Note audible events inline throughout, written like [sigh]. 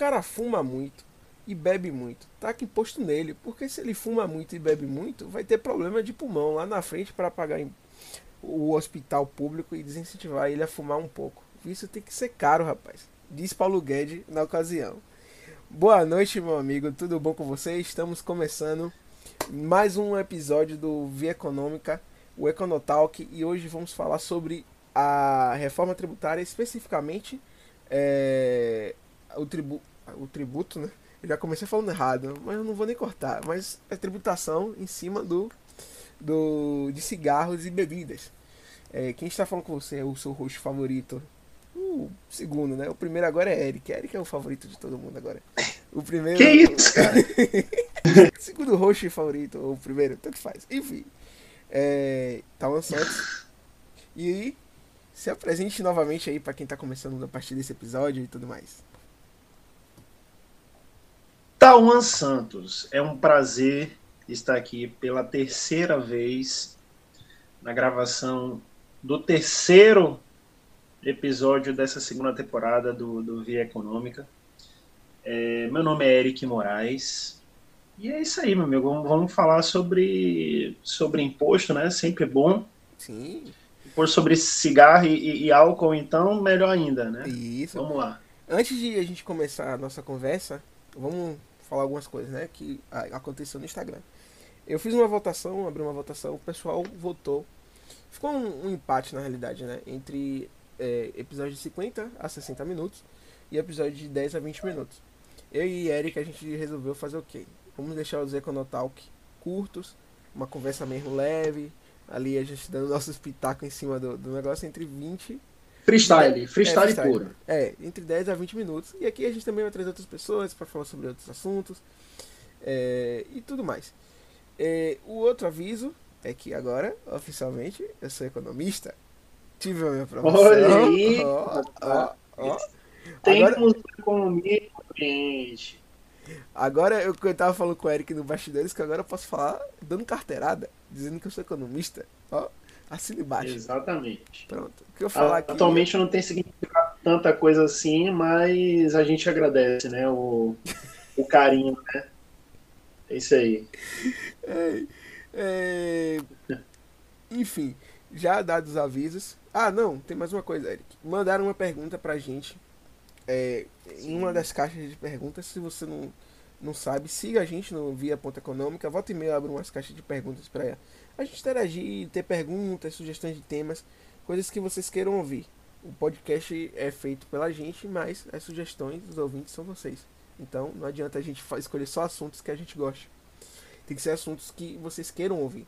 cara fuma muito e bebe muito, taca imposto nele, porque se ele fuma muito e bebe muito, vai ter problema de pulmão lá na frente para pagar o hospital público e desincentivar ele a fumar um pouco. Isso tem que ser caro, rapaz. Diz Paulo Guedes na ocasião. Boa noite, meu amigo. Tudo bom com você? Estamos começando mais um episódio do Via Econômica, o Econotalk, e hoje vamos falar sobre a reforma tributária, especificamente é, o, tribu, o tributo, né? Eu já comecei falando errado, mas eu não vou nem cortar. Mas a tributação em cima do, do de cigarros e bebidas. É, quem está falando com você é o seu rosto favorito, o segundo, né? O primeiro agora é Eric. Eric é o favorito de todo mundo agora. O primeiro. Que isso, cara? [laughs] segundo host favorito, ou o primeiro, tanto faz. Enfim. É, Tawan Santos. E se apresente novamente aí para quem tá começando a partir desse episódio e tudo mais. Tawan Santos, é um prazer estar aqui pela terceira vez na gravação do terceiro episódio dessa segunda temporada do, do Via Econômica. É, meu nome é Eric Moraes. E é isso aí, meu amigo. Vamos, vamos falar sobre, sobre imposto, né? Sempre bom. Sim. Imposto sobre cigarro e, e, álcool, então, melhor ainda, né? Isso. Vamos lá. Antes de a gente começar a nossa conversa, vamos falar algumas coisas, né? Que aconteceu no Instagram. Eu fiz uma votação, abri uma votação, o pessoal votou. Ficou um, um empate, na realidade, né? Entre é, episódio de 50 a 60 minutos e episódio de 10 a 20 minutos. Eu e Eric, a gente resolveu fazer o quê? Vamos deixar os Econotalk curtos, uma conversa mesmo leve, ali a gente dando nosso espetáculo em cima do, do negócio entre 20 Freestyle, freestyle, é, freestyle puro. É, entre 10 a 20 minutos. E aqui a gente também vai trazer outras pessoas para falar sobre outros assuntos é, e tudo mais. É, o outro aviso é que agora, oficialmente, eu sou economista. Tive a minha promoção. Olha aí! Ó, ó, ó. Temos agora... economia gente. Agora eu, eu tava falando com o Eric no bastidores que agora eu posso falar dando carteirada, dizendo que eu sou economista. Ó, assina embaixo. Exatamente. Pronto. O que eu falar aqui... Atualmente não tem significado tanta coisa assim, mas a gente agradece, né? O, o carinho, né? É isso aí. É, é... Enfim, já dados os avisos. Ah, não, tem mais uma coisa, Eric. Mandaram uma pergunta pra gente é, em uma das caixas de perguntas. Se você não, não sabe, siga a gente no Via Ponta Econômica. Volta e meia abre umas caixas de perguntas para a gente interagir, ter perguntas, sugestões de temas, coisas que vocês queiram ouvir. O podcast é feito pela gente, mas as sugestões dos ouvintes são vocês. Então não adianta a gente escolher só assuntos que a gente gosta. Tem que ser assuntos que vocês queiram ouvir.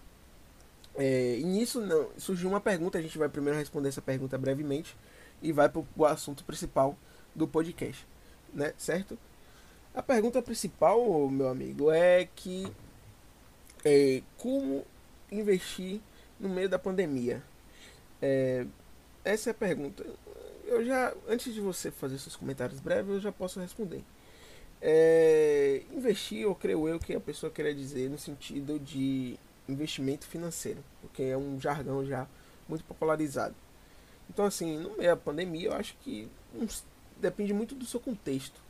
É, e nisso não, surgiu uma pergunta, a gente vai primeiro responder essa pergunta brevemente e vai para o assunto principal do podcast, né? Certo? A pergunta principal, meu amigo, é que é, como investir no meio da pandemia? É, essa é a pergunta. Eu já, antes de você fazer seus comentários breves, eu já posso responder. É, investir, eu creio eu que a pessoa queria dizer no sentido de investimento financeiro, porque é um jargão já muito popularizado. Então, assim, no meio da pandemia, eu acho que depende muito do seu contexto.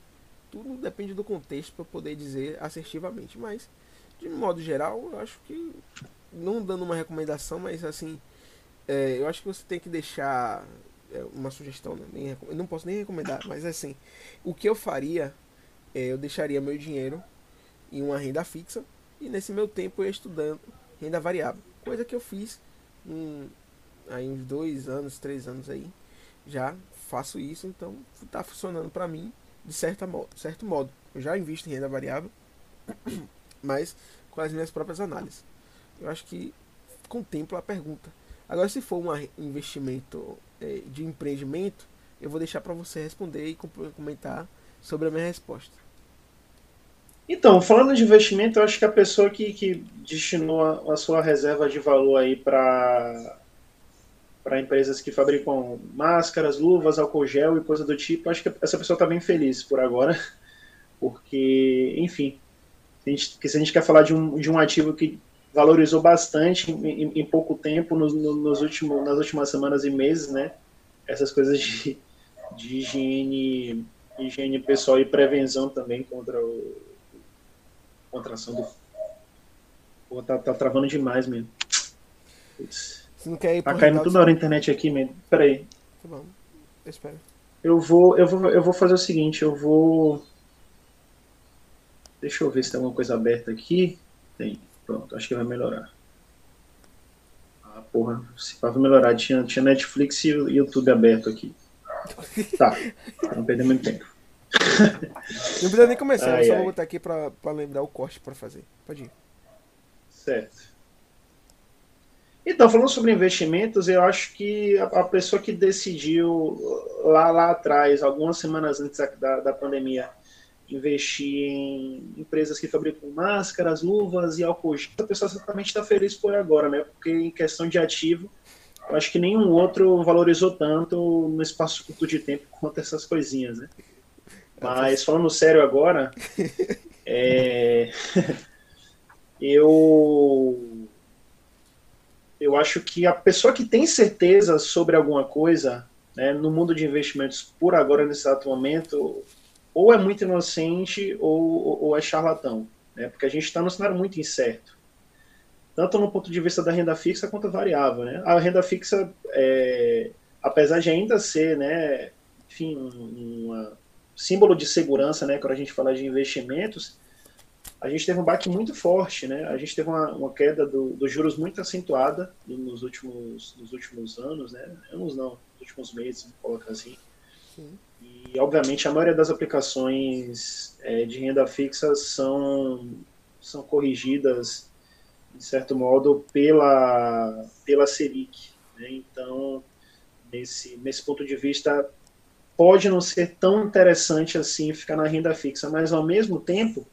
Tudo depende do contexto para poder dizer assertivamente, mas de modo geral, eu acho que não dando uma recomendação, mas assim, é, eu acho que você tem que deixar é, uma sugestão, né? nem, eu não posso nem recomendar, [laughs] mas assim, o que eu faria, é, eu deixaria meu dinheiro em uma renda fixa e nesse meu tempo eu ia estudando renda variável, coisa que eu fiz em, aí uns dois anos, três anos aí, já faço isso, então está funcionando para mim de certa modo, certo modo. Eu já invisto em renda variável, [coughs] mas com as minhas próprias análises. Eu acho que contempla a pergunta. Agora, se for um investimento é, de empreendimento, eu vou deixar para você responder e comentar sobre a minha resposta. Então, falando de investimento, eu acho que a pessoa que, que destinou a, a sua reserva de valor aí para para empresas que fabricam máscaras, luvas, álcool gel e coisa do tipo, acho que essa pessoa está bem feliz por agora, [laughs] porque, enfim, se a gente, se a gente quer falar de um, de um ativo que valorizou bastante em, em pouco tempo, nos, nos últimos, nas últimas semanas e meses, né, essas coisas de, de higiene higiene pessoal e prevenção também contra o contração do. Pô, tá, tá travando demais mesmo. Putz. Você não quer ir Tá caindo toda hora a internet aqui, mesmo. Peraí. Tá bom. Eu espero. Eu vou, eu vou, eu vou fazer o seguinte, eu vou. Deixa eu ver se tem alguma coisa aberta aqui. Tem. Pronto, acho que vai melhorar. Ah, porra, se vai melhorar. Tinha, tinha Netflix e YouTube aberto aqui. [laughs] Tá, não perder muito tempo. Não precisa nem começar, ai, eu só ai. vou botar aqui pra, pra lembrar o corte pra fazer. Pode ir. Certo. Então, falando sobre investimentos, eu acho que a, a pessoa que decidiu lá, lá atrás, algumas semanas antes da, da pandemia, investir em empresas que fabricam máscaras, luvas e álcool gel, a pessoa certamente está feliz por agora, né? Porque em questão de ativo, eu acho que nenhum outro valorizou tanto no espaço curto de tempo quanto essas coisinhas, né? Mas falando sério agora, [laughs] é... [laughs] eu eu acho que a pessoa que tem certeza sobre alguma coisa, né, no mundo de investimentos por agora nesse exato momento, ou é muito inocente ou, ou é charlatão, né? Porque a gente está num cenário muito incerto tanto no ponto de vista da renda fixa quanto variável. Né? A renda fixa, é, apesar de ainda ser, né, enfim, um, um símbolo de segurança, né, quando a gente fala de investimentos, a gente teve um baque muito forte, né? A gente teve uma, uma queda dos do juros muito acentuada nos últimos, nos últimos anos, né? Anos não, nos últimos meses, vamos colocar assim. Sim. E, obviamente, a maioria das aplicações é, de renda fixa são, são corrigidas de certo modo, pela, pela Selic. Né? Então, nesse, nesse ponto de vista, pode não ser tão interessante assim ficar na renda fixa, mas ao mesmo tempo,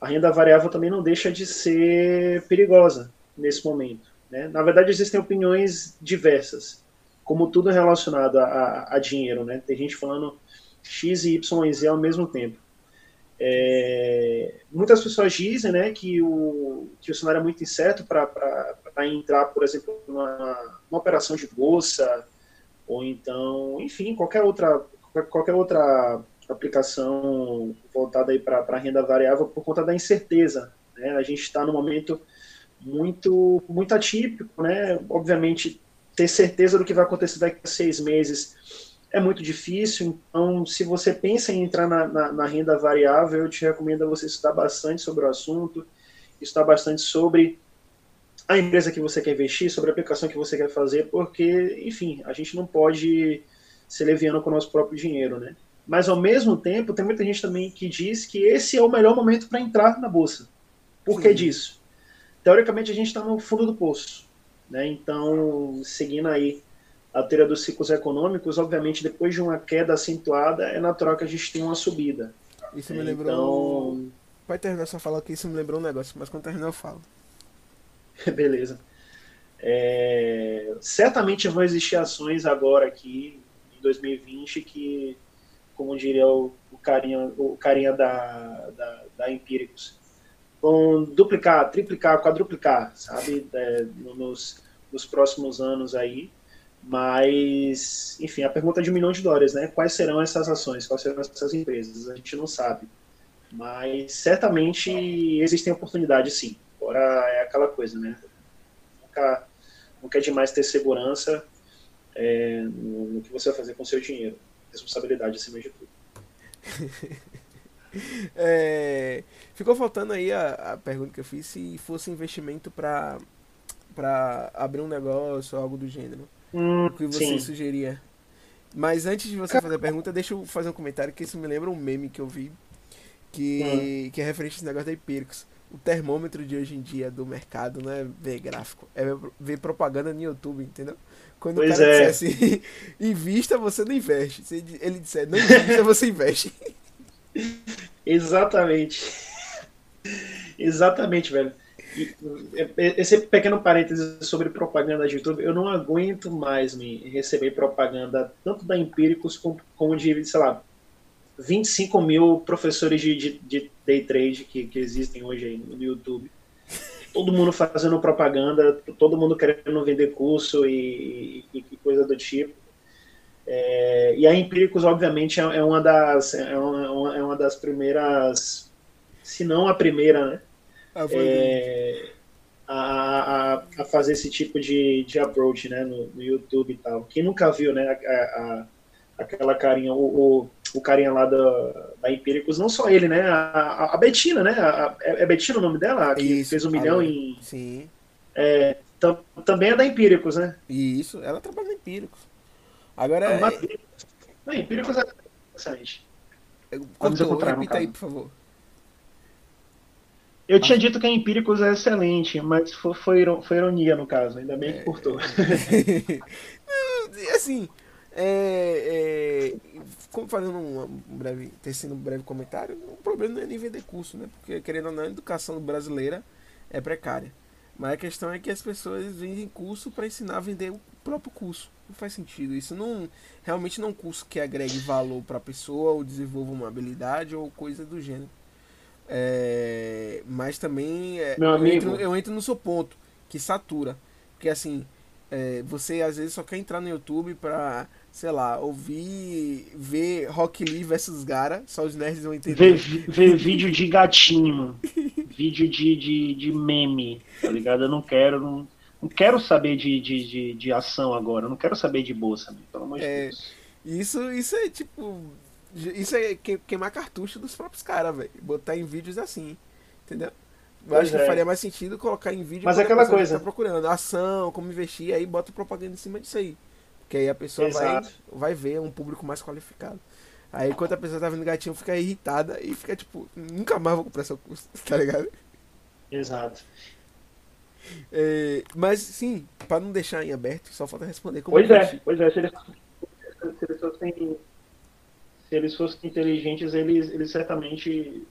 a renda variável também não deixa de ser perigosa nesse momento. Né? Na verdade, existem opiniões diversas, como tudo relacionado a, a, a dinheiro. Né? Tem gente falando X e Y e Z ao mesmo tempo. É, muitas pessoas dizem né, que, o, que o cenário é muito incerto para entrar, por exemplo, numa, numa, operação de bolsa, ou então, enfim, qualquer outra, qualquer outra aplicação voltada para renda variável por conta da incerteza. Né? A gente está num momento muito, muito atípico, né? Obviamente, ter certeza do que vai acontecer daqui a seis meses é muito difícil, então se você pensa em entrar na, na, na, renda variável, eu te recomendo você estudar bastante sobre o assunto, estudar bastante sobre a empresa que você quer investir, sobre a aplicação que você quer fazer, porque, enfim, a gente não pode ser leviano com o nosso próprio dinheiro, né? Mas, ao mesmo tempo, tem muita gente também que diz que esse é o melhor momento para entrar na Bolsa. Por que disso? Teoricamente, a gente está no fundo do poço, né? Então, seguindo aí a teoria dos ciclos econômicos, obviamente, depois de uma queda acentuada, é natural que a gente tenha uma subida. Isso me lembrou. Então... Pode terminar só falar que isso me lembrou um negócio, mas quando terminar eu falo. [laughs] Beleza. É... Certamente vão existir ações agora aqui, em 2020, que, como diria o, o carinha, o carinha da, da, da Empíricos, vão duplicar, triplicar, quadruplicar, sabe, é, nos, nos próximos anos aí. Mas, enfim, a pergunta de um milhão de dólares, né? Quais serão essas ações? Quais serão essas empresas? A gente não sabe. Mas certamente existem oportunidades, sim. Agora é aquela coisa, né? Nunca, nunca é demais ter segurança é, no, no, que você vai fazer com o seu dinheiro. Responsabilidade acima de tudo. [laughs] [laughs] é, ficou faltando aí a, a pergunta que eu fiz se fosse investimento para abrir um negócio ou algo do gênero. Hum, o que você sim. sugeria. Mas antes de você fazer a pergunta, deixa eu fazer um comentário que isso me lembra um meme que eu vi que, hum. que é referente a esse negócio da Empíricos. O termômetro de hoje em dia do mercado não é ver gráfico, é ver propaganda no YouTube, entendeu? Quando pois o cara é. disser assim, [laughs] invista, você não investe. Se ele disser, não invista, você investe. [laughs] Exatamente. Exatamente, velho. Esse pequeno parêntese sobre propaganda de YouTube, eu não aguento mais me receber propaganda tanto da Empíricos como, como de, sei lá, 25 mil professores de, de, de day trade que, que existem hoje aí no YouTube. Todo mundo fazendo propaganda, todo mundo querendo vender curso e, e, e coisa do tipo. É, e a Empíricos, obviamente, é, é uma das, é uma, é uma das primeiras, se não a primeira, né? Ah, é, a, a, a, fazer esse tipo de, de approach né, no, no YouTube e tal. Quem nunca viu né, a, a aquela carinha, o, o, o, carinha lá da, da Empíricos, não só ele, né? A, a Betina, né? É, é Betina o nome dela? Que Isso, fez um milhão em. Sim. É, também é da Empíricos, né? Isso, ela trabalha na Empíricos. Agora. é... Não, Empíricos é excelente. Contou, repita aí, por favor. Eu tinha dito que a Empíricos é excelente, mas foi, foi, ironia no caso, ainda bem que é. cortou. [laughs] assim, é, é, como fazendo um breve, tecendo um breve comentário, o problema não é nem vender curso, né? Porque querendo ou não, a educação brasileira é precária. Mas a questão é que as pessoas vendem curso para ensinar a vender o próprio curso. Não faz sentido. Isso não realmente não é um curso que agregue valor para a pessoa ou desenvolva uma habilidade ou coisa do gênero. É, mas também é, eu, entro, eu, entro, no seu ponto, que satura. Porque assim, é, você às vezes só quer entrar no YouTube para, sei lá, ouvir, ver Rock Lee versus Gara, só os nerds vão entender. Ver, ver vídeo de gatinho, vídeo de, de, de meme, tá ligado? Eu não quero, não, não quero saber de, de, de, de ação agora, não quero saber de bolsa, pelo amor de é, Deus. Isso, isso é tipo isso é queimar cartucho dos próprios caras, velho. Botar em vídeos assim. Entendeu? Eu acho é. que faria mais sentido colocar em vídeo Mas é aquela coisa. Tá procurando ação, como investir, aí bota propaganda em cima disso aí. Porque aí a pessoa vai, vai ver um público mais qualificado. Aí enquanto a pessoa tá vendo gatinho, fica irritada e fica tipo, nunca mais vou comprar seu curso, [laughs] tá ligado? Exato. É, mas sim, para não deixar em aberto, só falta responder como Pois é, pois é, se eles, se eles fossem se eles fossem inteligentes, eles, eles certamente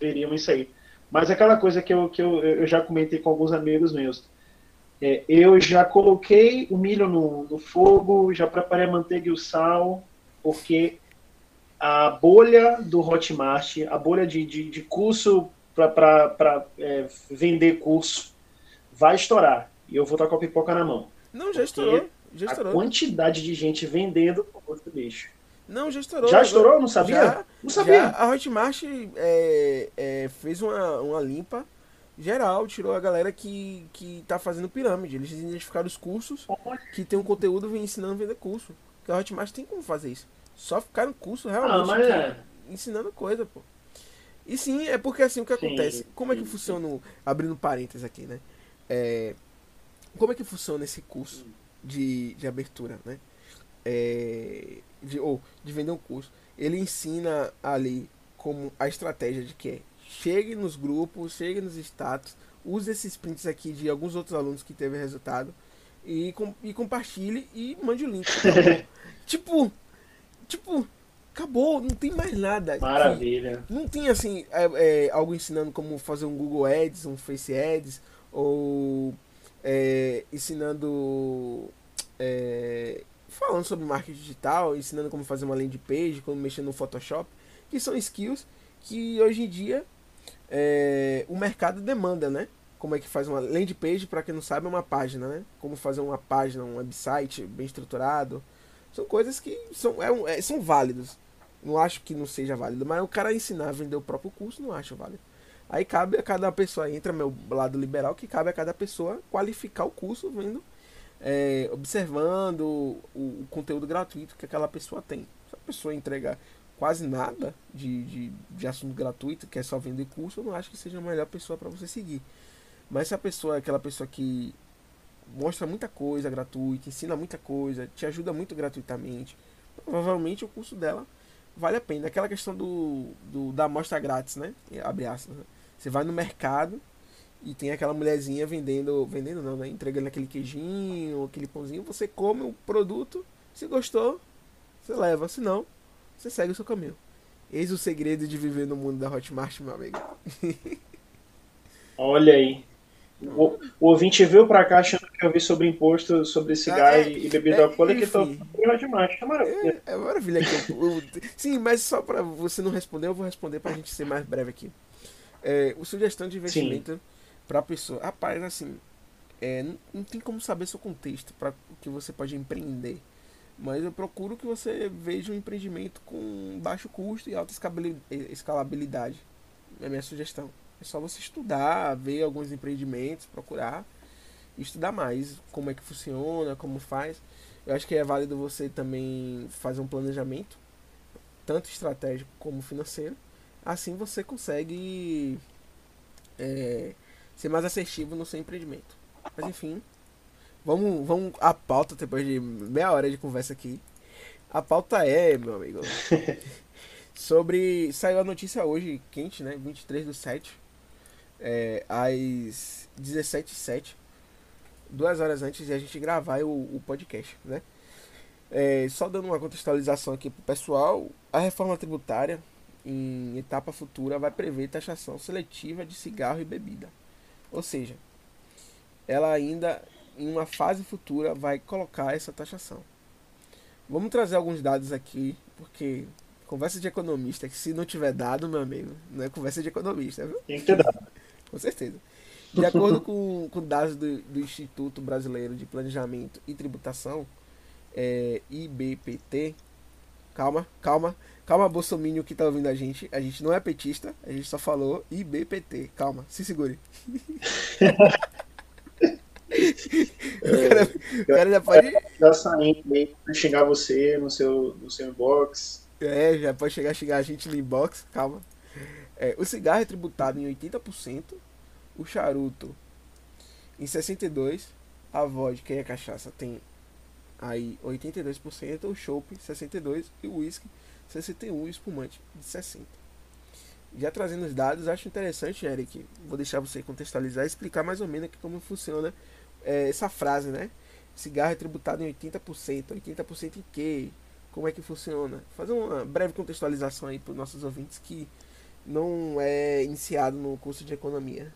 veriam isso aí. Mas aquela coisa que eu, que eu, eu já comentei com alguns amigos meus. É, eu já coloquei o milho no, no, fogo, já preparei a manteiga e o sal, porque a bolha do Hotmart, a bolha de, de, de curso para é, vender curso, vai estourar. E eu vou estar com a pipoca na mão. Não, já estourou. Já estourou. A quantidade de gente vendendo o curso bicho. Não, já estourou. Já estourou? Não sabia? Já, não sabia. Já, a Hotmart é, é, fez uma, uma limpa geral, tirou a galera que, que tá fazendo pirâmide. Eles identificaram os cursos que tem um conteúdo vem ensinando a vender curso. Porque a Hotmart tem como fazer isso. Só ficar no curso realmente ah, é. ensinando coisa, pô. E sim, é porque assim o que sim, acontece. Como é que funciona, abrindo parênteses aqui, né? É, como é que funciona esse curso de, de abertura, né? É, de, ou de vender um curso, ele ensina ali como a estratégia de que é chegue nos grupos, chegue nos status, use esses prints aqui de alguns outros alunos que teve resultado e, com, e compartilhe e mande o link. [laughs] tipo, tipo, acabou, não tem mais nada. Maravilha. não tem assim é, é, algo ensinando como fazer um Google Ads, um Face Ads ou é, ensinando é, falando sobre marketing digital, ensinando como fazer uma landing page, como mexer no Photoshop, que são skills que hoje em dia é, o mercado demanda, né? Como é que faz uma landing page, para quem não sabe, é uma página, né? Como fazer uma página, um website bem estruturado. São coisas que são, é, é, são válidos. Não acho que não seja válido, mas o cara ensinar a vender o próprio curso, não acho válido. Aí cabe a cada pessoa, entra meu lado liberal, que cabe a cada pessoa qualificar o curso vendo é, observando o, o, conteúdo gratuito que aquela pessoa tem. Se a pessoa entregar quase nada de, de, de assunto gratuito, que é só vender curso, eu não acho que seja a melhor pessoa para você seguir. Mas se a pessoa é aquela pessoa que mostra muita coisa gratuita, ensina muita coisa, te ajuda muito gratuitamente, provavelmente o curso dela vale a pena. Aquela questão do, do da amostra grátis, né? Abre aspas. Né? Você vai no mercado, e tem aquela mulherzinha vendendo, vendendo não, né? Entregando aquele queijinho, aquele pãozinho. Você come o produto, se gostou, você leva. Se não, você segue o seu caminho. Eis o segredo de viver no mundo da Hotmart, meu amigo. Olha aí. O, o ouvinte veio pra cá achando que eu vi sobre imposto, sobre cigarro ah, é, e bebida é, alcoólica, então Hotmart. É maravilha. É, é maravilha. sim, mas só pra você não responder, eu vou responder pra gente ser mais breve aqui. É, o sugestão de investimento... Para a pessoa. Rapaz, assim, é, não, não, tem como saber seu contexto para o que você pode empreender. Mas eu procuro que você veja um empreendimento com baixo custo e alta escalabilidade. É a minha sugestão. É só você estudar, ver alguns empreendimentos, procurar estudar mais como é que funciona, como faz. Eu acho que é válido você também fazer um planejamento, tanto estratégico como financeiro. Assim você consegue é, ser mais assertivo no seu empreendimento. Mas enfim, vamos, vamos à pauta depois de meia hora de conversa aqui. A pauta é, meu amigo, [laughs] sobre. Saiu a notícia hoje, quente, né? 23 do 7, é, às 17h07, duas horas antes de a gente gravar o, o podcast, né? É, só dando uma contextualização aqui pro pessoal, a reforma tributária em etapa futura vai prever taxação seletiva de cigarro e bebida. Ou seja, ela ainda em uma fase futura vai colocar essa taxação. Vamos trazer alguns dados aqui, porque conversa de economista, que se não tiver dado, meu amigo, não é conversa de economista, viu? Tem que ter dado. [laughs] com certeza. De acordo com, com dados do, do, Instituto Brasileiro de Planejamento e Tributação, é, IBPT, calma, calma, calma, Bolsonaro que tá ouvindo a gente, a gente não é petista, a gente só falou IBPT, calma, se segure. [laughs] o, cara, o cara já pode. Já saindo xingar você no seu, no seu inbox. É, já pode chegar a xingar a gente no inbox, calma. É, o cigarro é tributado em 80%, o charuto em 62%, a vodka e a cachaça tem aí 82%, o chopp 62% e o whisky 61% o espumante de 60%. Já trazendo os dados, acho interessante, Eric, vou deixar você contextualizar e explicar mais ou menos como funciona é, essa frase, né? Cigarro é tributado em 80%, 80% em quê? Como é que funciona? Fazer uma breve contextualização aí para os nossos ouvintes que não é iniciado no curso de economia.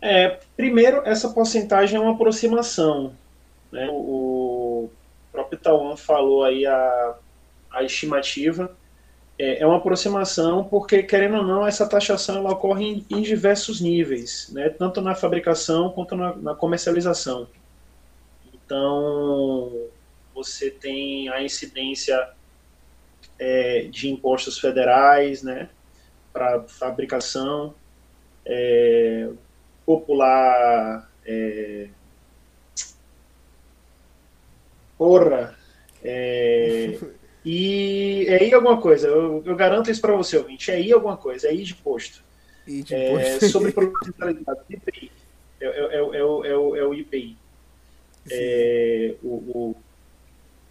É, primeiro, essa porcentagem é uma aproximação. Né? O Tauan falou aí a, a estimativa. É, é, uma aproximação porque, querendo ou não, essa taxação ela ocorre em, em diversos níveis, né? tanto na fabricação quanto na, na comercialização. Então, você tem a incidência é, de impostos federais, né, para fabricação, é, popular, é, porra, e é aí alguma coisa, eu, eu garanto isso para você, ouvinte, é aí alguma coisa, é aí de posto. De é, posto. sobre [laughs] produtos IPI, é, é, é, é, o, é, o, é o IPI. É, o, o,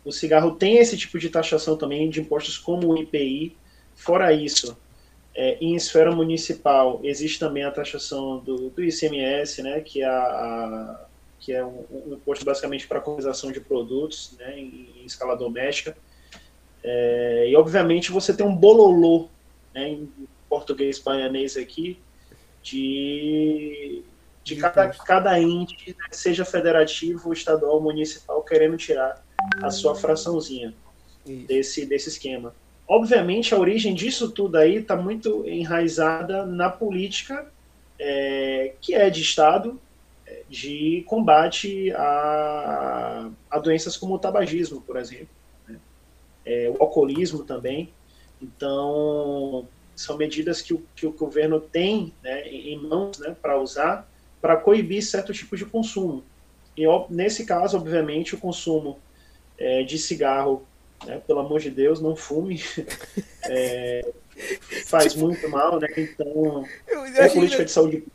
o cigarro tem esse tipo de taxação também de impostos como o IPI. Fora isso, é, em esfera municipal existe também a taxação do, do ICMS, né, que é, a, que é um, um, imposto basicamente para a comercialização de produtos né, em, em escala doméstica. É, e obviamente você tem um bololô, né, em português baianês aqui, de, de cada, cada ente, né, seja federativo, estadual, municipal, querendo tirar a sua fraçãozinha desse, desse esquema. Obviamente, a origem disso tudo aí está muito enraizada na política é, que é de Estado é, de combate a, a doenças como o tabagismo, por exemplo? É, o alcoolismo também. Então, são medidas que o, que o governo tem né, em mãos né, para usar para coibir certo tipo de consumo. E nesse caso, obviamente, o consumo é, de cigarro, né? pelo amor de Deus, não fume. [laughs] É, faz tipo, muito mal, né? Então, é política engra... de saúde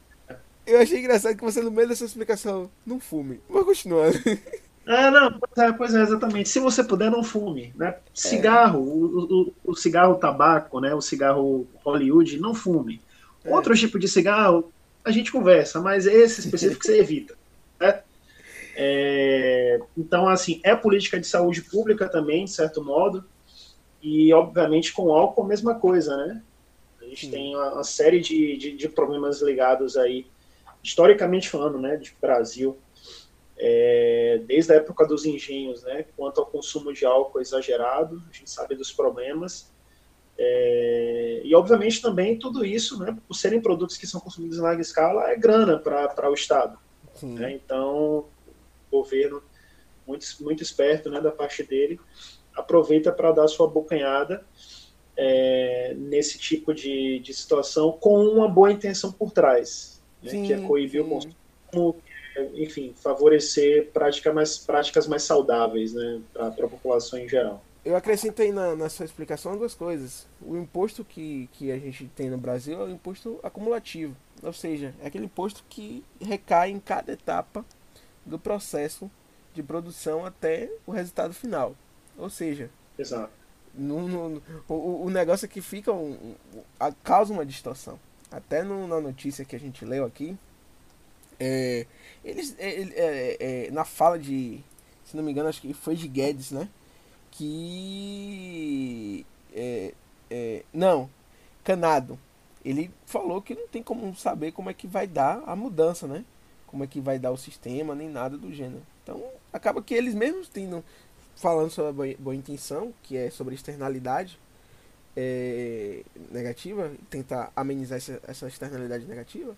Eu achei engraçado que você, no meio dessa explicação, não fume. Mas continuando. Ah, não, pois é, pois é, exatamente. Se você puder, não fume. Né? Cigarro, é. o, o, o, cigarro tabaco, né? o cigarro Hollywood, não fume. É. Outro tipo de cigarro, a gente conversa, mas esse específico você evita. [laughs] Né? É, então, assim, é política de saúde pública também, de certo modo, e, obviamente, com álcool, a mesma coisa, né? A gente Sim. tem uma, uma série de, de, de, problemas ligados aí, historicamente falando, né, de Brasil, é, desde a época dos engenhos, né, quanto ao consumo de álcool exagerado, a gente sabe dos problemas, é, e, obviamente, também tudo isso, né, por serem produtos que são consumidos em larga escala, é grana para o Estado. Né? Então, governo muito, muito esperto né, da parte dele, aproveita para dar sua bocanhada é, nesse tipo de, de situação com uma boa intenção por trás, né, sim, que é coibir sim. o consumo, enfim, favorecer prática mais, práticas mais saudáveis né, para a população em geral. Eu acrescentei na, na sua explicação duas coisas. O imposto que, que a gente tem no Brasil é o imposto acumulativo, ou seja, é aquele imposto que recai em cada etapa do processo de produção até o resultado final. Ou seja, Exato. No, no, o, o negócio é que fica um, um, a, causa uma distorção. Até no, na notícia que a gente leu aqui, é, eles é, é, é, na fala de, se não me engano, acho que foi de Guedes, né? Que é, é, não, Canado. Ele falou que não tem como saber como é que vai dar a mudança, né? Como é que vai dar o sistema, nem nada do gênero. Então, acaba que eles mesmos tendo, falando sobre a boa, boa intenção, que é sobre externalidade é, negativa, tentar amenizar essa, essa externalidade negativa,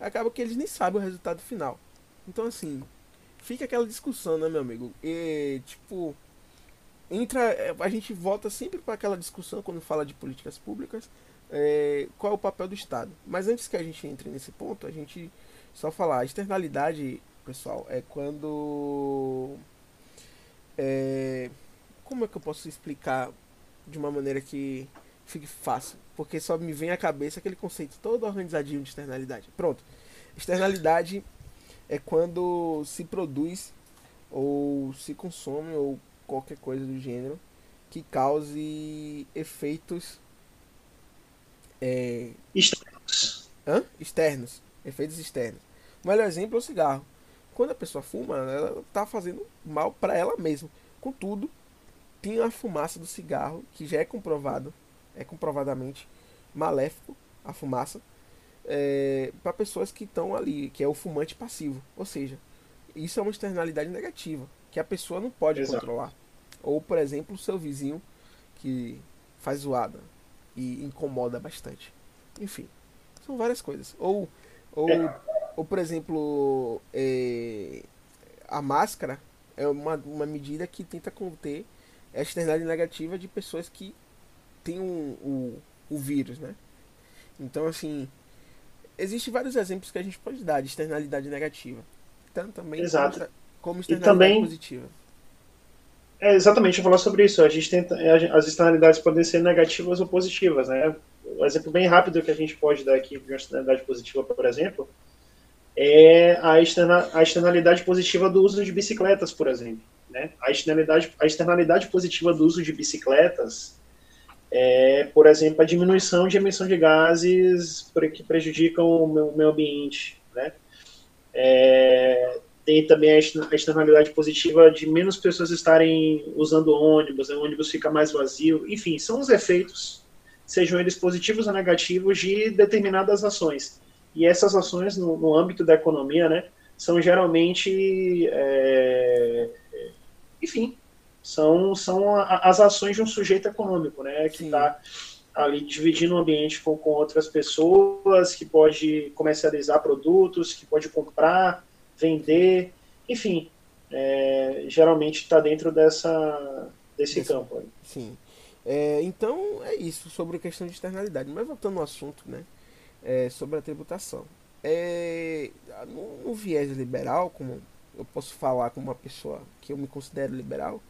acaba que eles nem sabem o resultado final. Então, assim, fica aquela discussão, né, meu amigo? E, tipo, entra, é, a gente volta sempre para aquela discussão quando fala de políticas públicas, é, qual é o papel do Estado. Mas antes que a gente entre nesse ponto, a gente só falar, a externalidade, pessoal, é quando. É, como é que eu posso explicar de uma maneira que fique fácil? Porque só me vem à cabeça aquele conceito todo organizadinho de externalidade. Pronto. Externalidade é quando se produz ou se consome ou qualquer coisa do gênero que cause efeitos é, externos. Hã? externos efeitos externos o melhor exemplo é o cigarro. Quando a pessoa fuma, ela está fazendo mal para ela mesma. Contudo, tem a fumaça do cigarro, que já é comprovado, é comprovadamente maléfico, a fumaça, é, para pessoas que estão ali, que é o fumante passivo. Ou seja, isso é uma externalidade negativa, que a pessoa não pode Exato. controlar. Ou, por exemplo, o seu vizinho que faz zoada e incomoda bastante. Enfim, são várias coisas. Ou, ou é ou, por exemplo, é, a máscara é uma, uma medida que tenta conter a externalidade negativa de pessoas que têm um, o, o vírus, né? Então, assim, existem vários exemplos que a gente pode dar de externalidade negativa. Tanto também Exato. Como, como externalidade também, positiva. É, exatamente, eu falar sobre isso. A gente tenta, as externalidades podem ser negativas ou positivas, né? Um exemplo bem rápido que a gente pode dar aqui de uma externalidade positiva, por exemplo, é a, externa, a externalidade positiva do uso de bicicletas, por exemplo. Né? A, externalidade, a externalidade positiva do uso de bicicletas é, por exemplo, a diminuição de emissão de gases que prejudicam o meio ambiente. Né? É, tem também a externalidade positiva de menos pessoas estarem usando ônibus, né? o ônibus fica mais vazio. Enfim, são os efeitos, sejam eles positivos ou negativos, de determinadas ações. E essas ações no, no âmbito da economia, né, são geralmente, é, enfim, são, são as ações de um sujeito econômico, né, que está ali dividindo o ambiente com, com outras pessoas, que pode comercializar produtos, que pode comprar, vender, enfim, é, geralmente está dentro dessa, desse Esse, campo. Aí. Sim. É, então é isso sobre a questão de externalidade. Mas voltando ao assunto, né? é, sobre a tributação. É, no, no, viés liberal, como eu posso falar como uma pessoa que eu me considero liberal,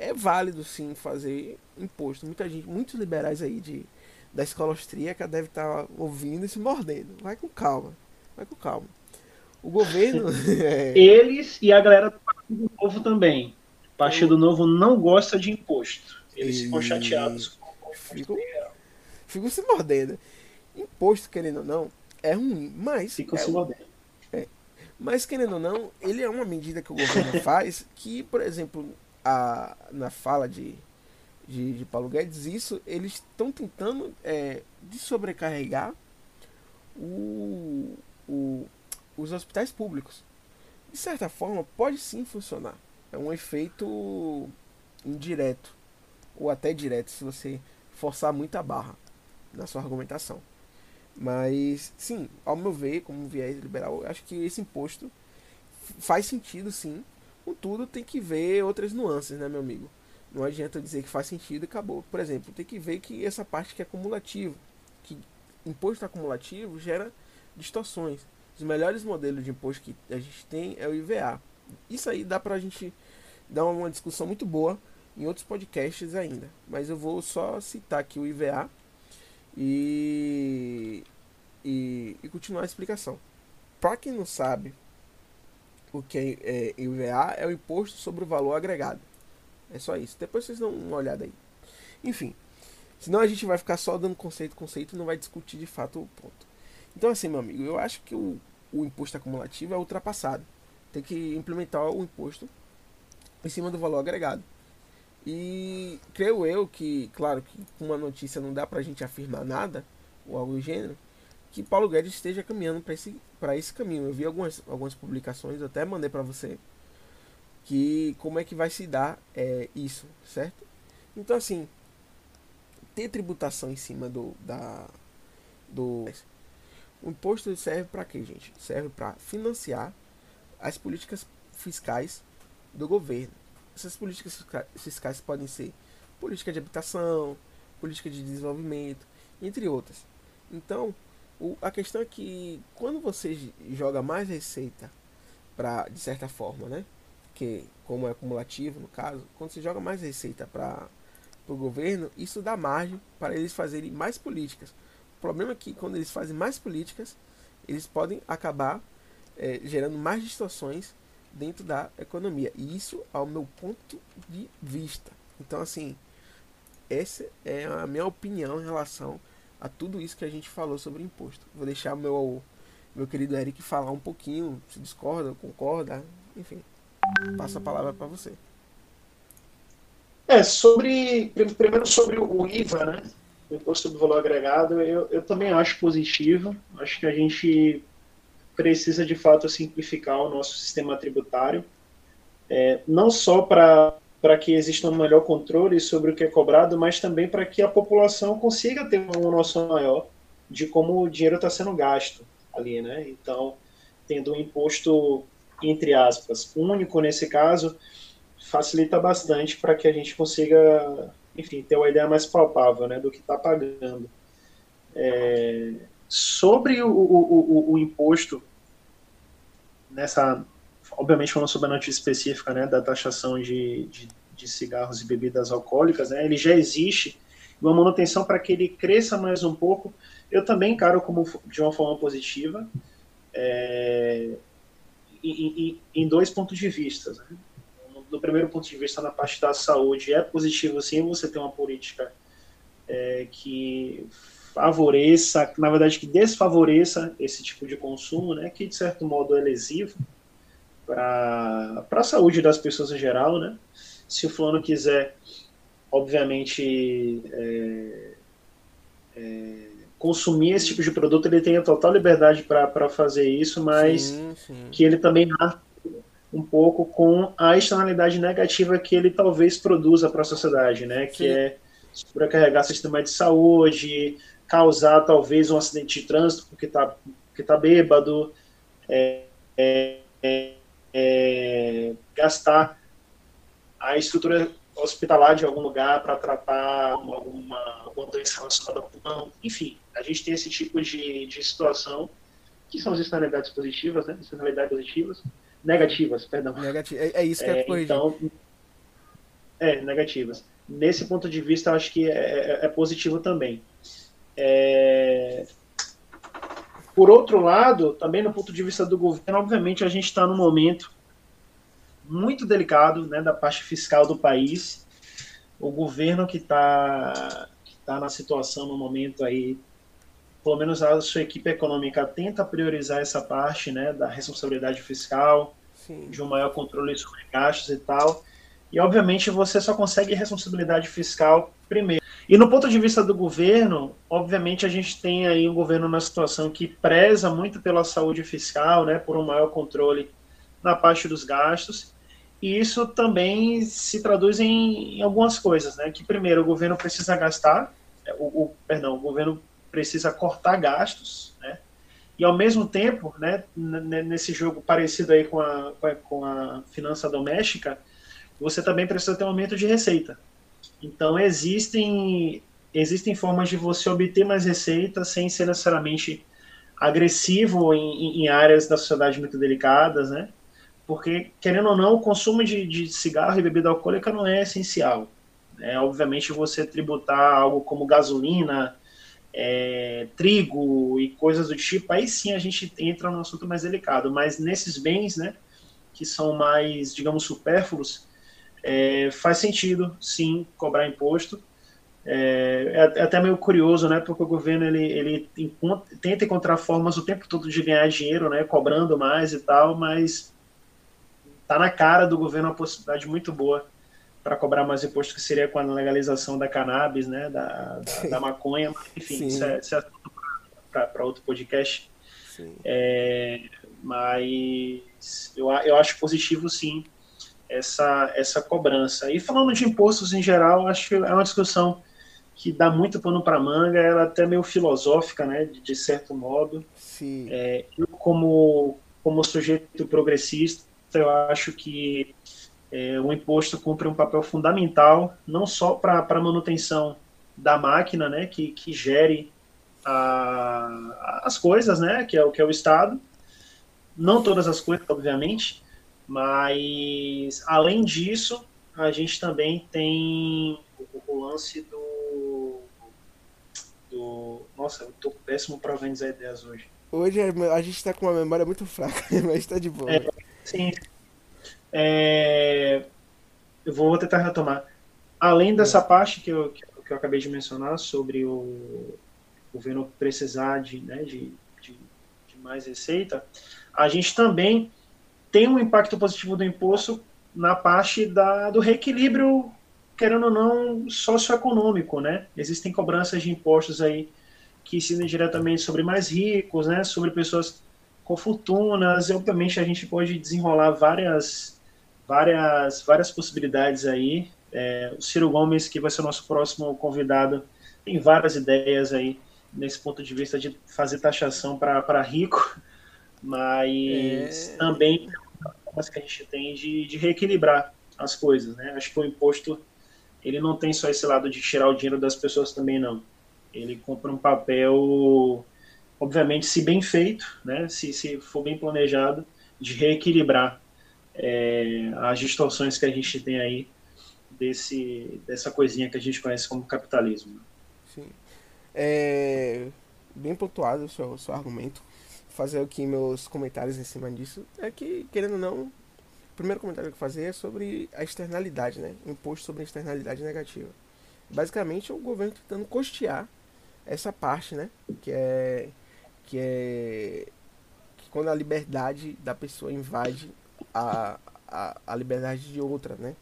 é válido sim fazer imposto. Muita gente, muitos liberais aí de, da escola austríaca devem estar ouvindo e se mordendo. Vai com calma, vai com calma. O governo. [laughs] [laughs] é... Eles e a galera do Partido Novo também. O Partido Novo não gosta de imposto. Eles e... ficam chateados com o Fico, fico se mordendo imposto, querendo ou não, é ruim, mas. Fica é, é, Mas, querendo ou não, ele é uma medida que o governo [laughs] faz que, por exemplo, a, na fala de, de, de Paulo Guedes, isso, eles estão tentando é, de sobrecarregar o, o, os hospitais públicos. De certa forma, pode sim funcionar. É um efeito indireto, ou até direto, se você forçar muita barra na sua argumentação. Mas, sim, ao meu ver, como viés liberal, acho que esse imposto faz sentido, sim. Contudo, tem que ver outras nuances, né, meu amigo? Não adianta dizer que faz sentido e acabou. Por exemplo, tem que ver que essa parte que é acumulativo, que imposto acumulativo gera distorções. Os melhores modelos de imposto que a gente tem é o IVA. Isso aí dá pra gente dar uma discussão muito boa em outros podcasts ainda. Mas eu vou só citar aqui o IVA e, e, e continuar a explicação. Para quem não sabe, o que é, é IVA é o imposto sobre o valor agregado. É só isso. Depois vocês dão uma olhada aí. Enfim, senão a gente vai ficar só dando conceito, conceito e não vai discutir de fato o ponto. Então assim, meu amigo, eu acho que o, o imposto acumulativo é ultrapassado. Tem que implementar o imposto em cima do valor agregado. E creio eu que, claro, que uma notícia não dá pra gente afirmar nada, ou algo do gênero, que Paulo Guedes esteja caminhando para esse, esse caminho. Eu vi algumas, algumas publicações, até mandei para você, que como é que vai se dar é, isso, certo? Então, assim, ter tributação em cima do. Da, do o imposto serve para quê, gente? Serve para financiar as políticas fiscais do governo. Essas políticas fiscais podem ser política de habitação, política de desenvolvimento, entre outras. Então, o, a questão é que quando você joga mais receita para de certa forma, né? Que como é acumulativo no caso, quando você joga mais receita para o governo, isso dá margem para eles fazerem mais políticas. O problema é que quando eles fazem mais políticas, eles podem acabar é, gerando mais distorções dentro da economia. E isso ao meu ponto de vista. Então assim, essa é a minha opinião em relação a tudo isso que a gente falou sobre imposto. Vou deixar meu meu querido Eric falar um pouquinho, se discorda, concorda, enfim. Passo a palavra para você. É, sobre primeiro sobre o IVA, né? Imposto sobre valor agregado, eu, eu também acho positivo. Acho que a gente precisa de fato simplificar o nosso sistema tributário, é, não só para para que exista um melhor controle sobre o que é cobrado, mas também para que a população consiga ter uma noção maior de como o dinheiro está sendo gasto ali, né? Então, tendo um imposto entre aspas único nesse caso, facilita bastante para que a gente consiga, enfim, ter uma ideia mais palpável, né, do que está pagando. É, sobre o, o, o, o imposto nessa obviamente falando sobre a notícia específica né, da taxação de, de, de cigarros e bebidas alcoólicas, né, ele já existe, uma manutenção para que ele cresça mais um pouco, eu também encaro como de uma forma positiva, é, em, em, dois pontos de vista. Né? Do primeiro ponto de vista, na parte da saúde, é positivo sim você ter uma política é, que favoreça, na verdade, que desfavoreça esse tipo de consumo, né, que de certo modo é lesivo, para a saúde das pessoas em geral, né? Se o fulano quiser, obviamente, é, é, consumir esse tipo de produto, ele tem a total liberdade para fazer isso, mas sim, sim. que ele também um pouco com a externalidade negativa que ele talvez produza para a sociedade, né? Que sim. é sobrecarregar o sistema de saúde, causar talvez um acidente de trânsito porque está porque tá bêbado, é, é, é, gastar a estrutura hospitalar de algum lugar para tratar alguma, alguma doença relacionada ao pulmão. Enfim, a gente tem esse tipo de, de situação, que são as externalidades positivas, né? Externalidades positivas. Negativas, perdão. Negativo. É, é isso que é, é Então, é, negativas. Nesse ponto de vista, eu acho que é, é, é positivo também. É, por outro lado, também no ponto de vista do governo, obviamente a gente está num momento muito delicado né, da parte fiscal do país. O governo que está que tá na situação no momento aí, pelo menos a sua equipe econômica tenta priorizar essa parte né, da responsabilidade fiscal, Sim. de um maior controle sobre gastos e tal. E obviamente você só consegue responsabilidade fiscal primeiro e no ponto de vista do governo, obviamente a gente tem aí um governo na situação que preza muito pela saúde fiscal, né, por um maior controle na parte dos gastos. E isso também se traduz em, em algumas coisas, né? Que primeiro o governo precisa gastar, é, o, o, perdão, o governo precisa cortar gastos, né? e ao mesmo tempo, né, nesse jogo parecido aí com a, com a finança doméstica, você também precisa ter um aumento de receita. Então existem existem formas de você obter mais receita sem ser necessariamente agressivo em, em áreas da sociedade muito delicadas, né? Porque, querendo ou não, o consumo de, de cigarro e bebida alcoólica não é essencial. É, obviamente, você tributar algo como gasolina, é, trigo e coisas do tipo, aí sim a gente entra num assunto mais delicado. Mas nesses bens, né, que são mais, digamos, supérfluos, é, faz sentido, sim, cobrar imposto. É, é, é, até meio curioso, né? Porque o governo ele, ele tenta encontrar formas o tempo todo de ganhar dinheiro, né? Cobrando mais e tal, mas tá na cara do governo uma possibilidade muito boa para cobrar mais imposto que seria com a legalização da cannabis, né? Da, da, da maconha. Enfim, isso é, isso é para outro podcast. É, mas eu, eu acho positivo, sim, essa, essa cobrança. E falando de impostos em geral, acho que é uma discussão que dá muito pano para manga, ela é até meio filosófica, né, de, de certo modo. Sim. É, eu, como, como sujeito progressista, eu acho que é, o imposto cumpre um papel fundamental, não só para a manutenção da máquina, né, que, que gere a, as coisas, né, que é o que é o Estado, não todas as coisas, obviamente, mas além disso, a gente também tem o, o lance do do. Nossa, eu tô péssimo para organizar ideias hoje. Hoje a gente tá com uma memória muito fraca, [laughs] mas tá de boa. É, sim. É... Eu vou tentar retomar. Além dessa é. parte que eu, que eu acabei de mencionar sobre o governo precisar de, né, de, de, de mais receita, a gente também tem um impacto positivo do imposto na parte da, do reequilíbrio querendo ou não, socioeconômico, né? Existem cobranças de impostos aí que incidem diretamente sobre mais ricos, né? Sobre pessoas com fortunas, e obviamente a gente pode desenrolar várias, várias, várias possibilidades aí. É, o Ciro Gomes, que vai ser o nosso próximo convidado, tem várias ideias aí nesse ponto de vista de fazer taxação para rico, mas é... também que a gente tem de, de reequilibrar as coisas, né? Acho que o imposto ele não tem só esse lado de tirar o dinheiro das pessoas também, não. Ele compra um papel, obviamente, se bem feito, né, se, se for bem planejado, de reequilibrar é, as distorções que a gente tem aí desse, dessa coisinha que a gente conhece como capitalismo. Sim. É, bem pontuado o seu, seu argumento. Fazer aqui meus comentários em cima disso. É que, querendo ou não, primeiro comentário que eu fazer é sobre a externalidade, né? O imposto sobre a externalidade negativa. Basicamente, é o governo tentando custear essa parte, né? Que é que é que quando a liberdade da pessoa invade a, a, a liberdade de outra, né?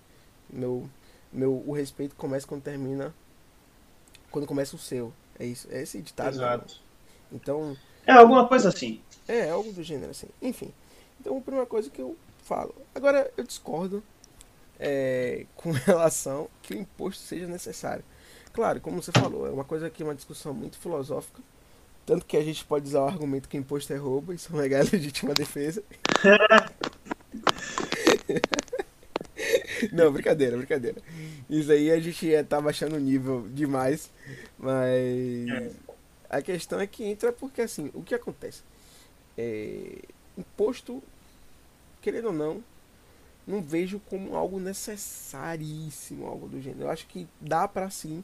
Meu, meu, o respeito começa quando termina quando começa o seu. É isso, é esse ditado. Né? Exato. Então. É alguma coisa assim. É, algo do gênero assim. Enfim. Então, a primeira coisa que eu falo. Agora, eu discordo é, com [laughs] relação que o imposto seja necessário. Claro, como você falou, é uma coisa que é uma discussão muito filosófica. Tanto que a gente pode usar o argumento que imposto é roubo, isso é uma [laughs] legítima defesa. [laughs] Não, brincadeira, brincadeira. Isso aí a gente ia estar tá baixando o nível demais, mas a questão é que entra porque assim, o que acontece? É, imposto querendo ou não, não vejo como algo necessaríssimo, algo do gênero. Eu acho que dá para sim,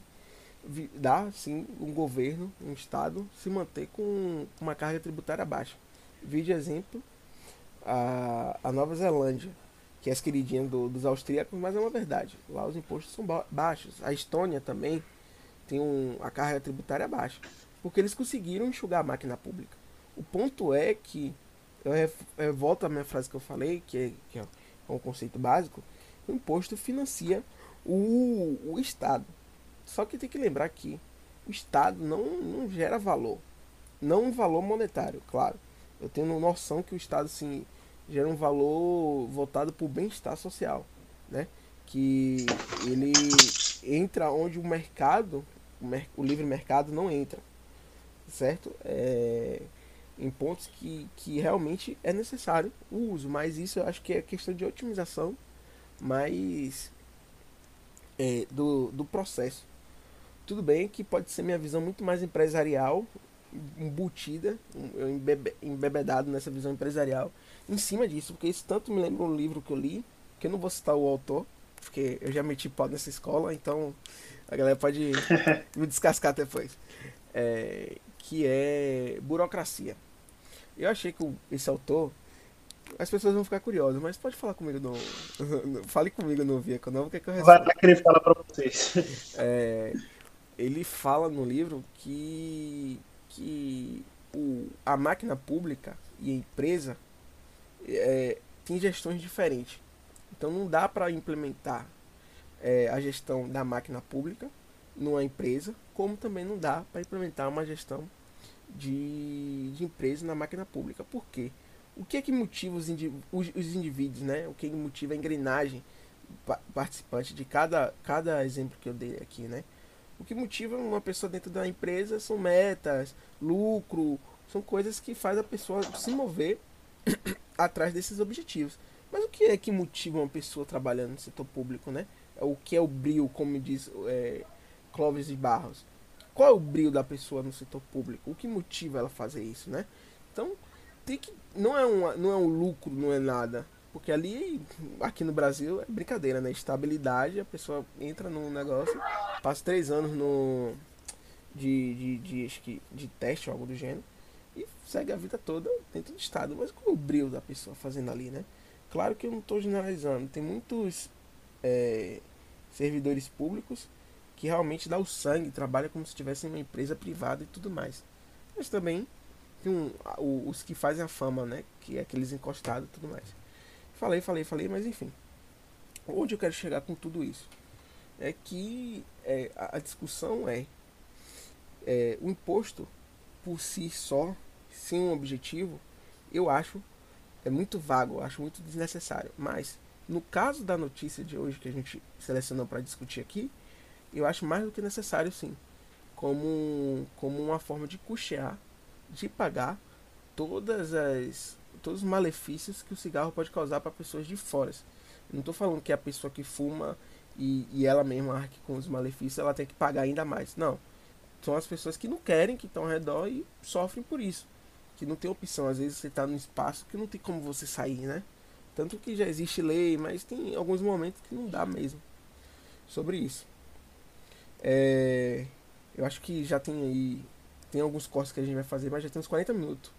dá sim um governo, um estado se manter com uma carga tributária baixa. Vi de exemplo a, a Nova Zelândia, que é as queridinhas do, dos austríacos, mas é uma verdade. Lá os impostos são baixos. A Estônia também tem um, a carga tributária baixa, porque eles conseguiram enxugar a máquina pública. O ponto é que eu, eu volto à minha frase que eu falei, que é, que é um conceito básico, o imposto financia o, o Estado. Só que tem que lembrar que o Estado não, não gera valor. Não um valor monetário, claro. Eu tenho noção que o Estado sim, gera um valor voltado para o bem-estar social. Né? Que ele entra onde o mercado, o, mer o livre mercado não entra. Certo? É, em pontos que, que realmente é necessário o uso, mas isso eu acho que é questão de otimização mais é, do, do processo. Tudo bem que pode ser minha visão muito mais empresarial, embutida, eu embebe, embebedado nessa visão empresarial, em cima disso, porque isso tanto me lembra um livro que eu li, que eu não vou citar o autor, porque eu já meti pau nessa escola, então a galera pode [laughs] me descascar depois. É, que é Burocracia. Eu achei que esse autor. As pessoas vão ficar curiosas, mas pode falar comigo no. Fale comigo no Vieco, não, porque que eu respondo. Vai querer falar pra vocês. [laughs] É, ele fala no livro que, que o, a máquina pública e a empresa é, tem gestões diferentes. Então não dá para implementar é, a gestão da máquina pública numa empresa, como também não dá para implementar uma gestão de, de empresa na máquina pública. Por quê? O que é que motiva os, indiví os, os indivíduos, né? O que motiva a engrenagem participante de cada, cada exemplo que eu dei aqui, né? O que motiva uma pessoa dentro da empresa são metas, lucro, são coisas que faz a pessoa se mover [coughs] atrás desses objetivos. Mas o que é que motiva uma pessoa trabalhando no setor público, né? O que é o brilho, como diz é, Clóvis de Barros? Qual é o brilho da pessoa no setor público? O que motiva ela a fazer isso, né? Então, tem que não é um não é um lucro, não é nada, porque ali aqui no Brasil é brincadeira, né? Estabilidade, a pessoa entra num negócio, passa três anos no de, de, de, de teste ou algo do gênero e segue a vida toda dentro do estado. Mas qual é o brilho da pessoa fazendo ali, né? Claro que eu não estou generalizando, tem muitos é, servidores públicos que realmente dá o sangue, trabalha como se estivesse em uma empresa privada e tudo mais. Mas também tem um, os que fazem a fama, né? Que é aqueles encostados e tudo mais. Falei, falei, falei, mas enfim. Onde eu quero chegar com tudo isso? É que é, a, discussão é, é o imposto por si só, sem um objetivo, eu acho é muito vago, eu acho muito desnecessário. Mas no caso da notícia de hoje que a gente selecionou para discutir aqui, eu acho mais do que necessário sim, como, como uma forma de custear, de pagar todas as todos os malefícios que o cigarro pode causar para pessoas de fora. Não estou falando que a pessoa que fuma e, e ela mesma arque com os malefícios, ela tem que pagar ainda mais. Não. São as pessoas que não querem, que estão ao redor e sofrem por isso. Que não tem opção. Às vezes você está num espaço que não tem como você sair, né? Tanto que já existe lei, mas tem alguns momentos que não dá mesmo. Sobre isso. É, eu acho que já tem aí. Tem alguns cortes que a gente vai fazer, mas já tem uns 40 minutos.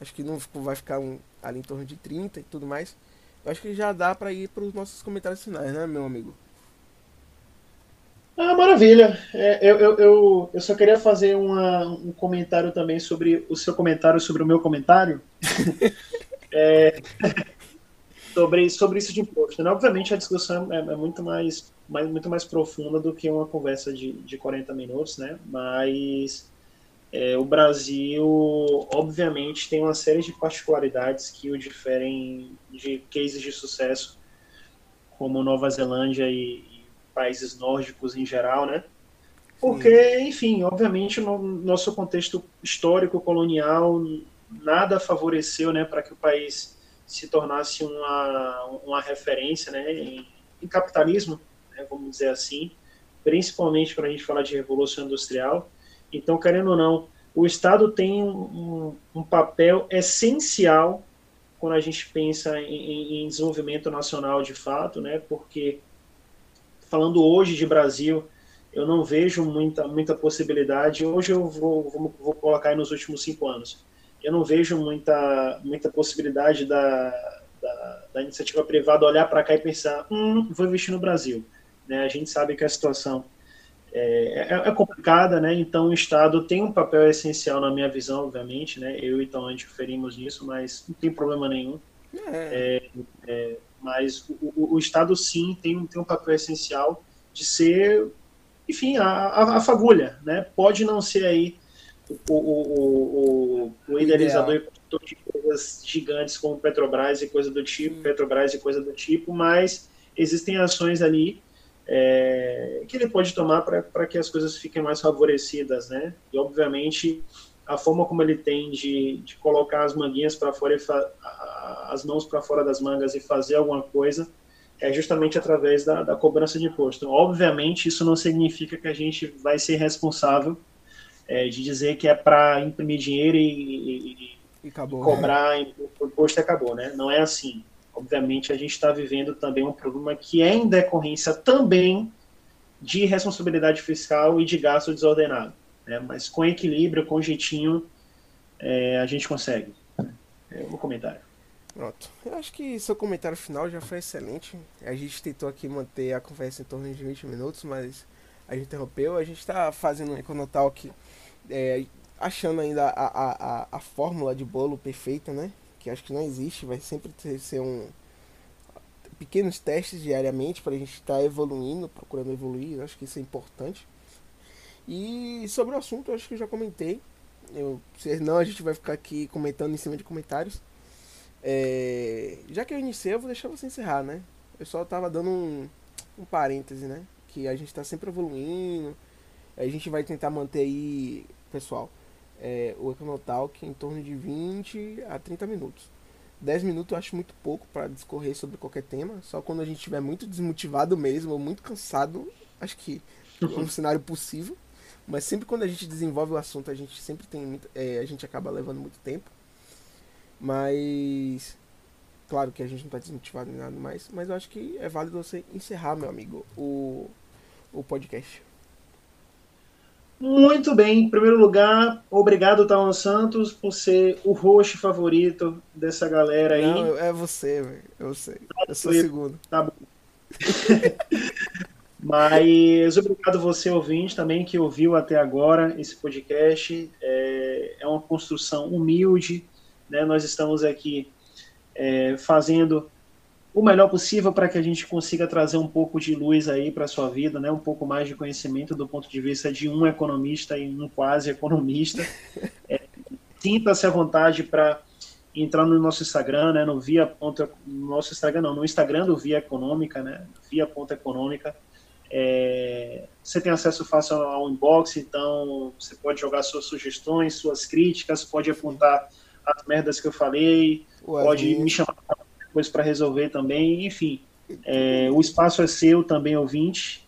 Acho que não vai ficar um, ali em torno de 30 e tudo mais. Eu acho que já dá para ir para os nossos comentários finais, né, meu amigo? Ah, maravilha. É, eu, eu, eu, eu, só queria fazer uma, um comentário também sobre o seu comentário sobre o meu comentário. [laughs] é, [laughs] sobre, sobre isso de imposto. Né? Obviamente a discussão é, é, muito, mais, mais, muito mais profunda do que uma conversa de, de 40 minutos, né? mas é, o Brasil, obviamente, tem uma série de particularidades que o diferem de cases de sucesso, como Nova Zelândia e, e países nórdicos em geral, né? Porque, enfim, obviamente, no nosso contexto histórico colonial, nada favoreceu né, para que o país se tornasse uma, uma referência né, em, em capitalismo, né, vamos dizer assim, principalmente para a gente falar de revolução industrial. Então, querendo ou não, o Estado tem um, um papel essencial quando a gente pensa em, em, desenvolvimento nacional de fato, né, porque falando hoje de Brasil, eu não vejo muita, muita possibilidade. Hoje eu vou, vou, vou colocar aí nos últimos cinco anos eu não vejo muita, muita possibilidade da, da, da iniciativa privada olhar para cá e pensar, hum, vou investir no Brasil. Né? A gente sabe que a situação é, é, é, complicada, né? Então o Estado tem um papel essencial na minha visão, obviamente, né? Eu e Tom interferimos nisso, mas não tem problema nenhum. É. é, é mas o, o, Estado sim tem, tem um papel essencial de ser, enfim, a, a, a fagulha, né? Pode não ser aí o, o, o, o idealizador de coisas gigantes como Petrobras e coisa do tipo, Petrobras e coisa do tipo, mas existem ações ali é, que ele pode tomar para que as coisas fiquem mais favorecidas, né? E obviamente a forma como ele tem de, de colocar as manguinhas para fora, e as mãos para fora das mangas e fazer alguma coisa, é justamente através da, da cobrança de imposto. Obviamente, isso não significa que a gente vai ser responsável é, de dizer que é para imprimir dinheiro e, e, e cobrar né? imposto e acabou, né? Não é assim. Obviamente, a gente está vivendo também um problema que é em decorrência também de responsabilidade fiscal e de gasto desordenado. Né? Mas com equilíbrio, com jeitinho, é, a gente consegue. É o meu comentário. Pronto. Eu acho que seu comentário final já foi excelente. A gente tentou aqui manter a conversa em torno de 20 minutos, mas a gente interrompeu. A gente está fazendo um Econotalk é, achando ainda a, a, a, a, fórmula de bolo perfeita, né? Que acho que não existe, vai sempre ter, ser um pequenos testes diariamente para a gente estar tá evoluindo, procurando evoluir. Acho que isso é importante. E sobre o assunto, acho que eu já comentei. Eu, senão a gente vai ficar aqui comentando em cima de comentários. É, já que eu iniciei, eu vou deixar você encerrar, né? Eu só tava dando um, um parêntese, né? Que a gente está sempre evoluindo. A gente vai tentar manter aí, pessoal, é, o Econotalk em torno de 20 a 30 minutos. 10 minutos eu acho muito pouco para discorrer sobre qualquer tema. Só quando a gente estiver muito desmotivado mesmo, ou muito cansado, acho que é um [laughs] cenário possível. Mas sempre quando a gente desenvolve o assunto, a gente sempre tem muito, é, a gente acaba levando muito tempo. Mas claro que a gente não está desmotivado nem nada mais, mas eu acho que é válido você encerrar, meu amigo, o, o podcast. Muito bem, em primeiro lugar, obrigado, Tawan Santos, por ser o host favorito dessa galera aí. Não, é você, velho. Eu sei. Eu sou o segundo. Tá bom. [laughs] Mas obrigado você, ouvinte, também que ouviu até agora esse podcast. É, é uma construção humilde, né? Nós estamos aqui é, fazendo o melhor possível para que a gente consiga trazer um pouco de luz aí para a sua vida, né? um pouco mais de conhecimento do ponto de vista de um economista e um quase economista. [laughs] É, Sinta-se à vontade para entrar no nosso Instagram, né? no Via Ponto, no nosso Instagram não, no Instagram do Via Econômica, né? Via Ponto Econômica. É, você tem acesso fácil ao inbox, então você pode jogar suas sugestões, suas críticas, pode apontar as merdas que eu falei, Ué, pode me chamar depois para resolver também, enfim. É, o espaço é seu também, ouvinte.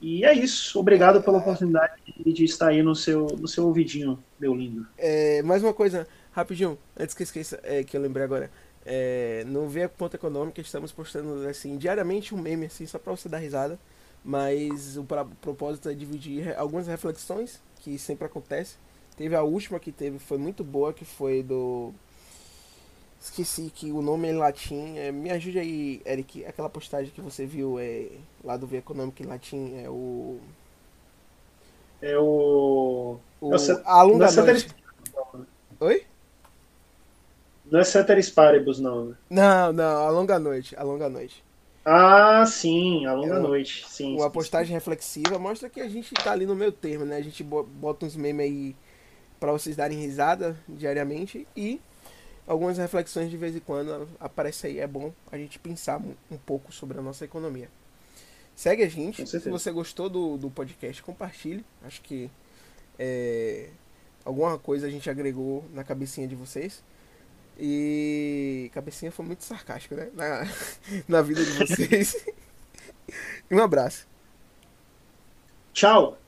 E é isso. Obrigado pela oportunidade de estar aí no seu, no seu ouvidinho, meu lindo. É, mais uma coisa, rapidinho, antes que eu esqueça, é, que eu lembrei agora. É, no Via Ponto Econômica estamos postando assim, diariamente um meme assim, só para você dar risada. Mas o propósito é dividir algumas reflexões que sempre acontece Teve a última que teve, foi muito boa, que foi do. Esqueci que o nome é em latim. É, me ajude aí, Eric. Aquela postagem que você viu é, lá do Via Econômico em latim é o. É o. o... É o a longa não é noite. Não, Oi? Não é Ceteris Paribus, não. Né? Não, não, a longa noite. A longa noite. Ah, sim, a longa é noite. Sim, uma sim, postagem sim. reflexiva mostra que a gente tá ali no meio termo, né? A gente bota uns memes aí para vocês darem risada diariamente e algumas reflexões de vez em quando aparece aí. É bom a gente pensar um pouco sobre a nossa economia. Segue a gente. Se você gostou do, do podcast, compartilhe. Acho que é, alguma coisa a gente agregou na cabecinha de vocês. E cabecinha foi muito sarcástico, né? Na, [laughs] na vida de vocês. [laughs] um abraço. Tchau.